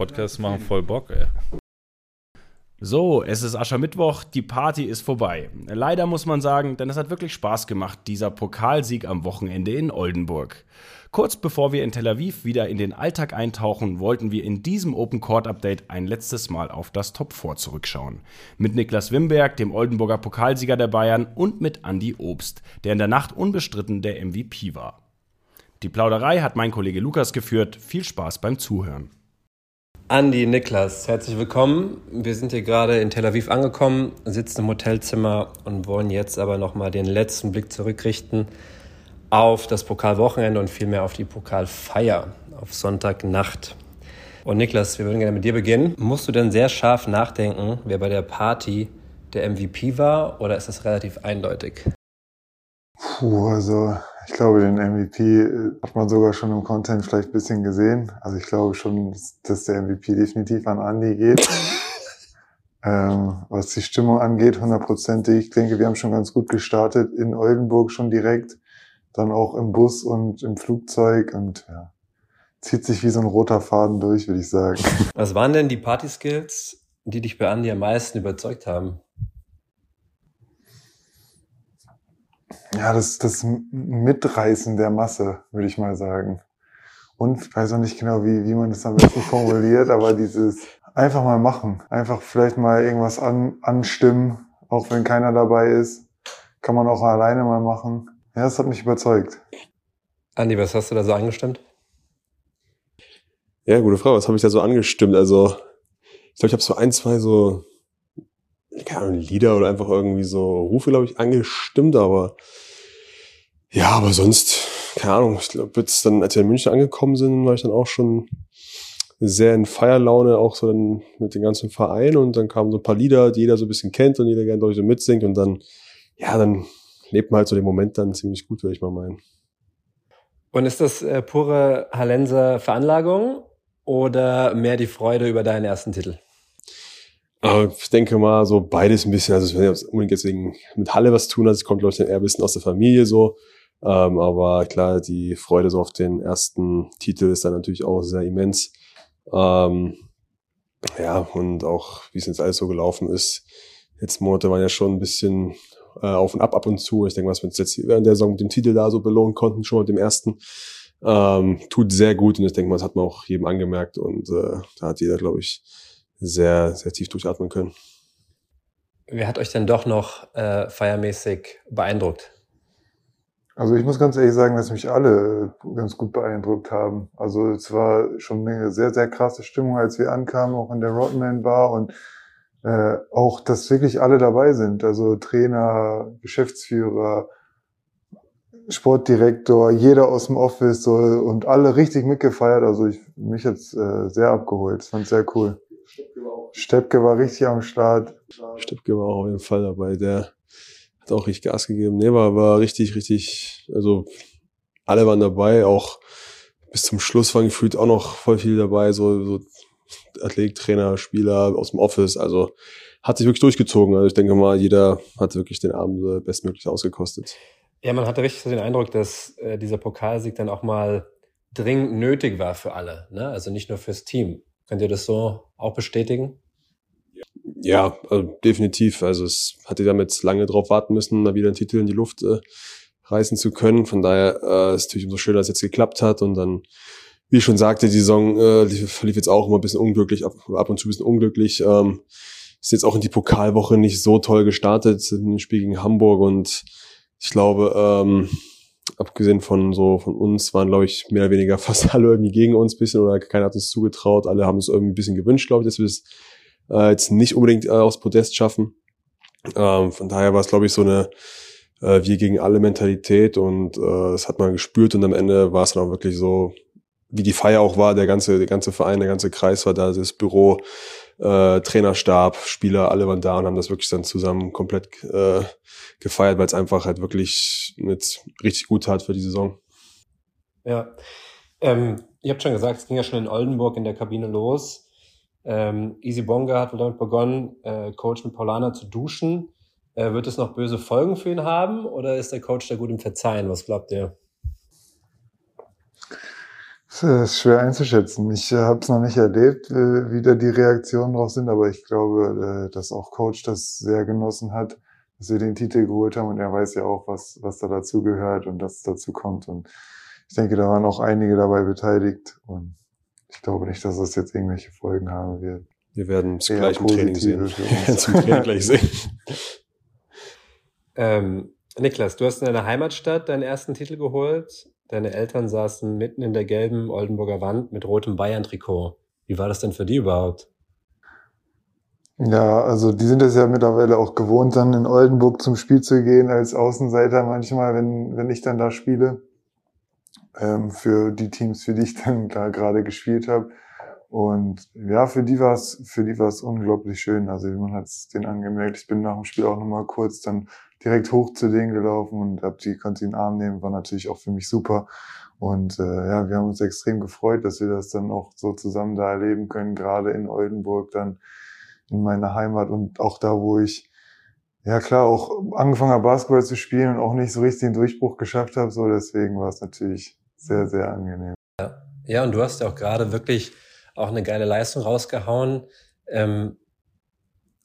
Podcasts machen voll Bock, ey. So, es ist Aschermittwoch, die Party ist vorbei. Leider muss man sagen, denn es hat wirklich Spaß gemacht, dieser Pokalsieg am Wochenende in Oldenburg. Kurz bevor wir in Tel Aviv wieder in den Alltag eintauchen, wollten wir in diesem Open Court Update ein letztes Mal auf das Top 4 zurückschauen. Mit Niklas Wimberg, dem Oldenburger Pokalsieger der Bayern, und mit Andy Obst, der in der Nacht unbestritten der MVP war. Die Plauderei hat mein Kollege Lukas geführt. Viel Spaß beim Zuhören. Andi, Niklas, herzlich willkommen. Wir sind hier gerade in Tel Aviv angekommen, sitzen im Hotelzimmer und wollen jetzt aber nochmal den letzten Blick zurückrichten auf das Pokalwochenende und vielmehr auf die Pokalfeier auf Sonntagnacht. Und Niklas, wir würden gerne mit dir beginnen. Musst du denn sehr scharf nachdenken, wer bei der Party der MVP war oder ist das relativ eindeutig? Puh, also ich glaube, den MVP äh, hat man sogar schon im Content vielleicht ein bisschen gesehen. Also ich glaube schon, dass der MVP definitiv an Andy geht. ähm, was die Stimmung angeht, hundertprozentig. Ich denke, wir haben schon ganz gut gestartet in Oldenburg schon direkt. Dann auch im Bus und im Flugzeug und ja, zieht sich wie so ein roter Faden durch, würde ich sagen. Was waren denn die Party-Skills, die dich bei Andy am meisten überzeugt haben? Ja, das, das Mitreißen der Masse, würde ich mal sagen. Und ich weiß auch nicht genau, wie, wie man das am besten formuliert, aber dieses einfach mal machen. Einfach vielleicht mal irgendwas an, anstimmen, auch wenn keiner dabei ist. Kann man auch alleine mal machen. Ja, das hat mich überzeugt. Andi, was hast du da so angestimmt? Ja, gute Frage. Was habe ich da so angestimmt? Also, ich glaube, ich habe so ein, zwei so keine Ahnung, Lieder oder einfach irgendwie so Rufe, glaube ich, angestimmt, aber ja, aber sonst, keine Ahnung, ich glaube, jetzt dann, als wir in München angekommen sind, war ich dann auch schon sehr in Feierlaune, auch so dann mit dem ganzen Verein und dann kamen so ein paar Lieder, die jeder so ein bisschen kennt und jeder gerne durch so mitsingt und dann, ja, dann lebt man halt so den Moment dann ziemlich gut, würde ich mal meinen. Und ist das äh, pure Hallenser Veranlagung oder mehr die Freude über deinen ersten Titel? Aber ich denke mal, so beides ein bisschen. Also, wenn ich unbedingt jetzt wegen mit Halle was tun hat, es kommt, glaube ich, eher ein bisschen aus der Familie so. Ähm, aber klar, die Freude so auf den ersten Titel ist dann natürlich auch sehr immens. Ähm, ja, und auch, wie es jetzt alles so gelaufen ist. Jetzt Monate waren ja schon ein bisschen äh, auf und ab ab und zu. Ich denke, was wir uns jetzt während der Saison mit dem Titel da so belohnen konnten, schon mit dem ersten, ähm, tut sehr gut. Und ich denke mal, das hat man auch jedem angemerkt. Und äh, da hat jeder, glaube ich, sehr, sehr tief durchatmen können. Wer hat euch denn doch noch äh, feiermäßig beeindruckt? Also ich muss ganz ehrlich sagen, dass mich alle ganz gut beeindruckt haben. Also es war schon eine sehr, sehr krasse Stimmung, als wir ankamen, auch in der Rodman Bar und äh, auch, dass wirklich alle dabei sind. Also Trainer, Geschäftsführer, Sportdirektor, jeder aus dem Office so, und alle richtig mitgefeiert. Also ich mich jetzt äh, sehr abgeholt. Ich fand sehr cool. Steppke war richtig am Start. Steppke war auch auf jeden Fall dabei. Der hat auch richtig Gas gegeben. Nee, war, war richtig, richtig, also alle waren dabei, auch bis zum Schluss waren gefühlt auch noch voll viel dabei, so, so Athlet, Trainer, Spieler aus dem Office, also hat sich wirklich durchgezogen. Also ich denke mal, jeder hat wirklich den Abend bestmöglich ausgekostet. Ja, man hatte richtig den Eindruck, dass äh, dieser Pokalsieg dann auch mal dringend nötig war für alle, ne? also nicht nur fürs Team. Könnt ihr das so auch bestätigen? Ja, also definitiv. Also es hatte damit lange drauf warten müssen, mal wieder einen Titel in die Luft äh, reißen zu können. Von daher äh, ist es natürlich umso schöner, dass es jetzt geklappt hat. Und dann, wie ich schon sagte, die Saison äh, lief, jetzt auch immer ein bisschen unglücklich, ab, ab und zu ein bisschen unglücklich. Ähm, ist jetzt auch in die Pokalwoche nicht so toll gestartet, ein Spiel gegen Hamburg und ich glaube, ähm, abgesehen von so von uns waren, glaube ich, mehr oder weniger fast alle irgendwie gegen uns bisschen oder keiner hat uns zugetraut. Alle haben es irgendwie ein bisschen gewünscht, glaube ich, dass wir es äh, jetzt nicht unbedingt äh, aufs Podest schaffen. Ähm, von daher war es, glaube ich, so eine äh, wir gegen alle Mentalität und äh, das hat man gespürt und am Ende war es dann auch wirklich so, wie die Feier auch war, der ganze, der ganze Verein, der ganze Kreis war da, das Büro, äh, Trainerstab, Spieler, alle waren da und haben das wirklich dann zusammen komplett äh, gefeiert, weil es einfach halt wirklich mit richtig gut tat für die Saison. Ja. Ähm, ihr habt schon gesagt, es ging ja schon in Oldenburg in der Kabine los. Ähm, Easy Bonga hat wohl damit begonnen, äh, Coach mit Paulana zu duschen. Äh, wird es noch böse Folgen für ihn haben oder ist der Coach da gut im Verzeihen? Was glaubt ihr? Das ist schwer einzuschätzen. Ich äh, habe es noch nicht erlebt, äh, wie da die Reaktionen drauf sind, aber ich glaube, äh, dass auch Coach das sehr genossen hat, dass wir den Titel geholt haben und er weiß ja auch, was, was da dazu gehört und dass dazu kommt. Und ich denke, da waren auch einige dabei beteiligt und ich glaube nicht, dass das jetzt irgendwelche Folgen haben wird. Wir werden es gleich im Training sehen. Zum Training gleich sehen. ähm, Niklas, du hast in deiner Heimatstadt deinen ersten Titel geholt. Deine Eltern saßen mitten in der gelben Oldenburger Wand mit rotem Bayern-Trikot. Wie war das denn für die überhaupt? Ja, also die sind es ja mittlerweile auch gewohnt, dann in Oldenburg zum Spiel zu gehen als Außenseiter manchmal, wenn, wenn ich dann da spiele. Ähm, für die Teams, für die ich dann da gerade gespielt habe. Und ja, für die war es, für die war unglaublich schön. Also man hat es denen angemerkt. Ich bin nach dem Spiel auch nochmal kurz dann direkt hoch zu denen gelaufen und hab die, konnte sie in den Arm nehmen, war natürlich auch für mich super. Und äh, ja, wir haben uns extrem gefreut, dass wir das dann auch so zusammen da erleben können, gerade in Oldenburg, dann in meiner Heimat und auch da, wo ich ja klar auch angefangen habe, Basketball zu spielen und auch nicht so richtig den Durchbruch geschafft habe. So deswegen war es natürlich sehr, sehr angenehm. Ja, ja und du hast ja auch gerade wirklich auch eine geile Leistung rausgehauen. Ähm,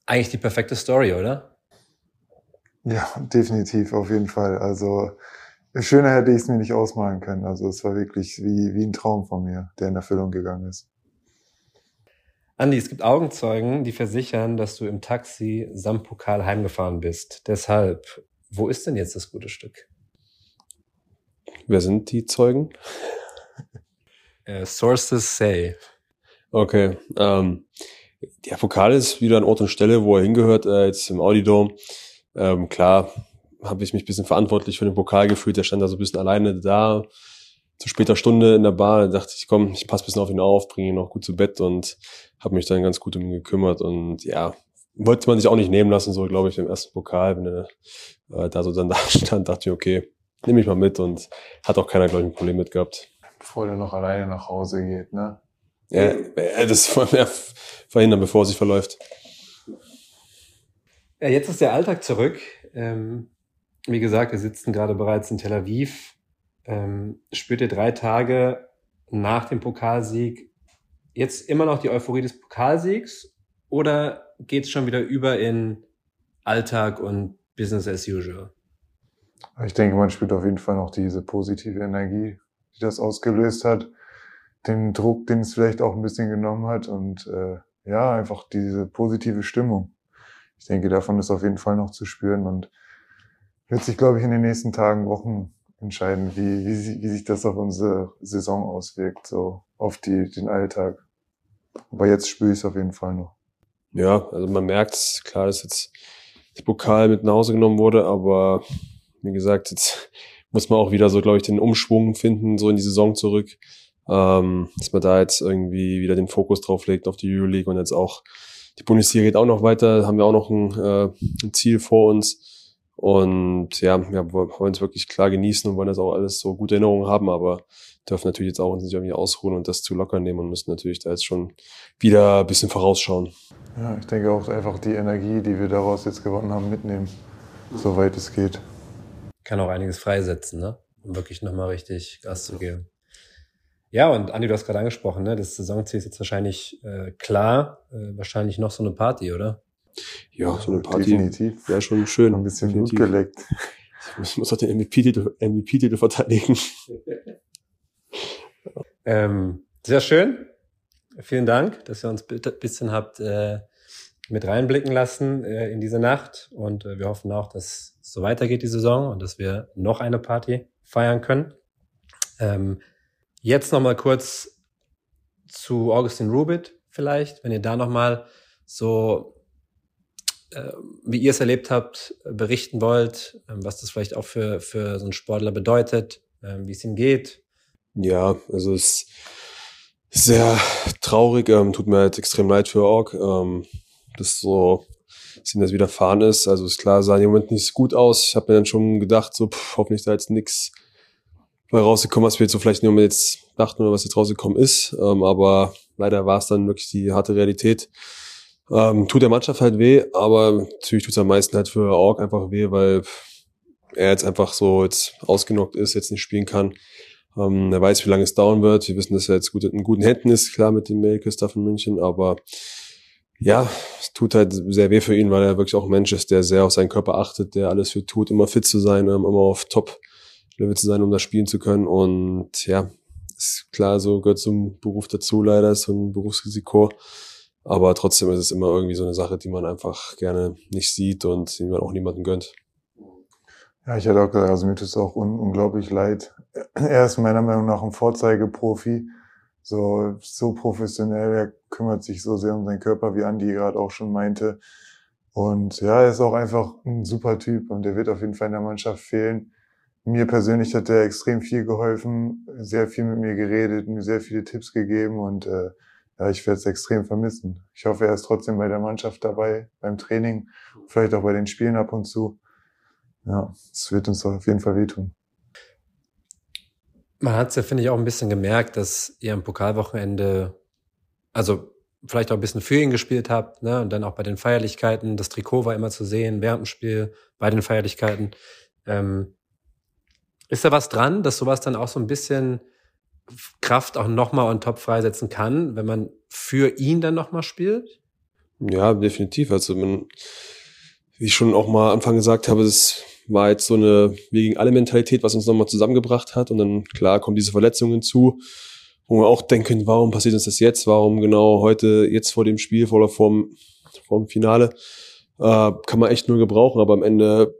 eigentlich die perfekte Story, oder? Ja, definitiv, auf jeden Fall. Also schöner hätte ich es mir nicht ausmalen können. Also es war wirklich wie, wie ein Traum von mir, der in Erfüllung gegangen ist. Andi, es gibt Augenzeugen, die versichern, dass du im Taxi samt Pokal heimgefahren bist. Deshalb, wo ist denn jetzt das gute Stück? Wer sind die Zeugen? Uh, sources say. Okay. Ähm, der Pokal ist wieder an Ort und Stelle, wo er hingehört, äh, jetzt im Audidome. Ähm, klar habe ich mich ein bisschen verantwortlich für den Pokal gefühlt. Der stand da so ein bisschen alleine da. Zu später Stunde in der Bar da dachte ich, komm, ich passe ein bisschen auf ihn auf, bringe ihn noch gut zu Bett und habe mich dann ganz gut um ihn gekümmert. Und ja, wollte man sich auch nicht nehmen lassen, so glaube ich, im ersten Pokal. Wenn er äh, da so dann da stand, dachte ich, okay, nehme ich mal mit und hat auch keiner, glaube ich, ein Problem mit gehabt. Bevor der noch alleine nach Hause geht, ne? Ja, das verhindern, bevor es sich verläuft. Ja, jetzt ist der Alltag zurück. Ähm, wie gesagt, wir sitzen gerade bereits in Tel Aviv. Ähm, spürt ihr drei Tage nach dem Pokalsieg jetzt immer noch die Euphorie des Pokalsiegs oder geht es schon wieder über in Alltag und Business as usual? Ich denke, man spürt auf jeden Fall noch diese positive Energie, die das ausgelöst hat, den Druck, den es vielleicht auch ein bisschen genommen hat und äh, ja, einfach diese positive Stimmung ich denke, davon ist auf jeden Fall noch zu spüren und wird sich, glaube ich, in den nächsten Tagen, Wochen entscheiden, wie, wie, wie sich das auf unsere Saison auswirkt, so auf die, den Alltag. Aber jetzt spüre ich es auf jeden Fall noch. Ja, also man merkt, klar, dass jetzt das Pokal mit nach Hause genommen wurde, aber wie gesagt, jetzt muss man auch wieder so, glaube ich, den Umschwung finden, so in die Saison zurück, ähm, dass man da jetzt irgendwie wieder den Fokus drauf legt auf die Euroleague und jetzt auch die Bundesliga geht auch noch weiter, haben wir auch noch ein, äh, ein Ziel vor uns. Und ja, wir wollen es wirklich klar genießen und wollen das auch alles so gute Erinnerungen haben, aber dürfen natürlich jetzt auch uns nicht irgendwie ausruhen und das zu locker nehmen und müssen natürlich da jetzt schon wieder ein bisschen vorausschauen. Ja, ich denke auch einfach die Energie, die wir daraus jetzt gewonnen haben, mitnehmen, soweit es geht. Kann auch einiges freisetzen, ne? Um wirklich nochmal richtig Gas zu geben. Ja, und Andi, du hast gerade angesprochen, ne? das Saisonziel ist jetzt wahrscheinlich äh, klar. Äh, wahrscheinlich noch so eine Party, oder? Ja, so eine Party Definitiv. wäre schon schön. Ein bisschen Definitiv. Blut geleckt. Ich muss auch den MVP-Titel MVP verteidigen. ähm, sehr schön. Vielen Dank, dass ihr uns ein bisschen habt äh, mit reinblicken lassen äh, in diese Nacht. Und äh, wir hoffen auch, dass es so weitergeht die Saison und dass wir noch eine Party feiern können. Ähm, Jetzt noch mal kurz zu Augustin Rubit vielleicht, wenn ihr da noch mal so, äh, wie ihr es erlebt habt, berichten wollt, äh, was das vielleicht auch für, für so einen Sportler bedeutet, äh, wie es ihm geht. Ja, also es ist sehr traurig, ähm, tut mir halt extrem leid für Org, ähm, dass so dass ihm das widerfahren ist. Also ist klar, sah im Moment nicht gut aus. Ich habe mir dann schon gedacht, so pff, hoffentlich da jetzt nichts bei rausgekommen, was wir jetzt so vielleicht nur jetzt dachten oder was jetzt rausgekommen ist. Ähm, aber leider war es dann wirklich die harte Realität. Ähm, tut der Mannschaft halt weh, aber natürlich tut es am meisten halt für Org einfach weh, weil er jetzt einfach so jetzt ausgenockt ist, jetzt nicht spielen kann. Ähm, er weiß, wie lange es dauern wird. Wir wissen, dass er jetzt gut, in guten Händen ist, klar mit dem Mailküster von München, aber ja, es tut halt sehr weh für ihn, weil er wirklich auch ein Mensch ist, der sehr auf seinen Körper achtet, der alles für tut, immer fit zu sein, ähm, immer auf Top-Level zu sein, um das spielen zu können. Und ja, ist klar, so gehört zum Beruf dazu, leider, ist so ein Berufsrisiko. Aber trotzdem ist es immer irgendwie so eine Sache, die man einfach gerne nicht sieht und die man auch niemandem gönnt. Ja, ich hätte auch gesagt, also mir tut es auch un unglaublich leid. Er ist meiner Meinung nach ein Vorzeigeprofi. So, so professionell, er kümmert sich so sehr um seinen Körper, wie Andi gerade auch schon meinte. Und ja, er ist auch einfach ein super Typ und er wird auf jeden Fall in der Mannschaft fehlen. Mir persönlich hat er extrem viel geholfen, sehr viel mit mir geredet, mir sehr viele Tipps gegeben und äh, ja, ich werde es extrem vermissen. Ich hoffe, er ist trotzdem bei der Mannschaft dabei, beim Training, vielleicht auch bei den Spielen ab und zu. Ja, es wird uns auf jeden Fall wehtun. Man hat es ja, finde ich, auch ein bisschen gemerkt, dass ihr am Pokalwochenende, also vielleicht auch ein bisschen für ihn gespielt habt, ne? Und dann auch bei den Feierlichkeiten. Das Trikot war immer zu sehen während dem Spiel, bei den Feierlichkeiten. Ähm, ist da was dran, dass sowas dann auch so ein bisschen Kraft auch nochmal on top freisetzen kann, wenn man für ihn dann nochmal spielt? Ja, definitiv. Also man, wie ich schon auch mal am Anfang gesagt habe, es war jetzt so eine wir gegen alle Mentalität, was uns nochmal zusammengebracht hat. Und dann klar kommen diese Verletzungen zu, wo wir auch denken, warum passiert uns das jetzt? Warum genau heute, jetzt vor dem Spiel oder vorm, vorm Finale? Äh, kann man echt nur gebrauchen, aber am Ende,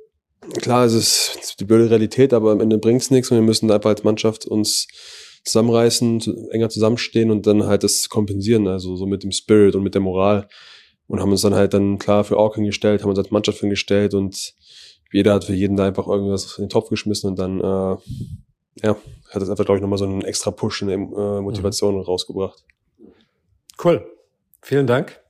klar, es ist die blöde Realität, aber am Ende bringt's nichts und wir müssen einfach als Mannschaft uns zusammenreißen, enger zusammenstehen und dann halt das kompensieren, also so mit dem Spirit und mit der Moral. Und haben uns dann halt dann klar für Ork hingestellt, haben uns als Mannschaft hingestellt und jeder hat für jeden da einfach irgendwas in den Topf geschmissen und dann, äh, ja, hat das einfach, glaube ich, nochmal so einen extra Push in der äh, Motivation mhm. rausgebracht. Cool. Vielen Dank.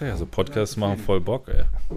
Ja, so Podcasts machen voll Bock, ey.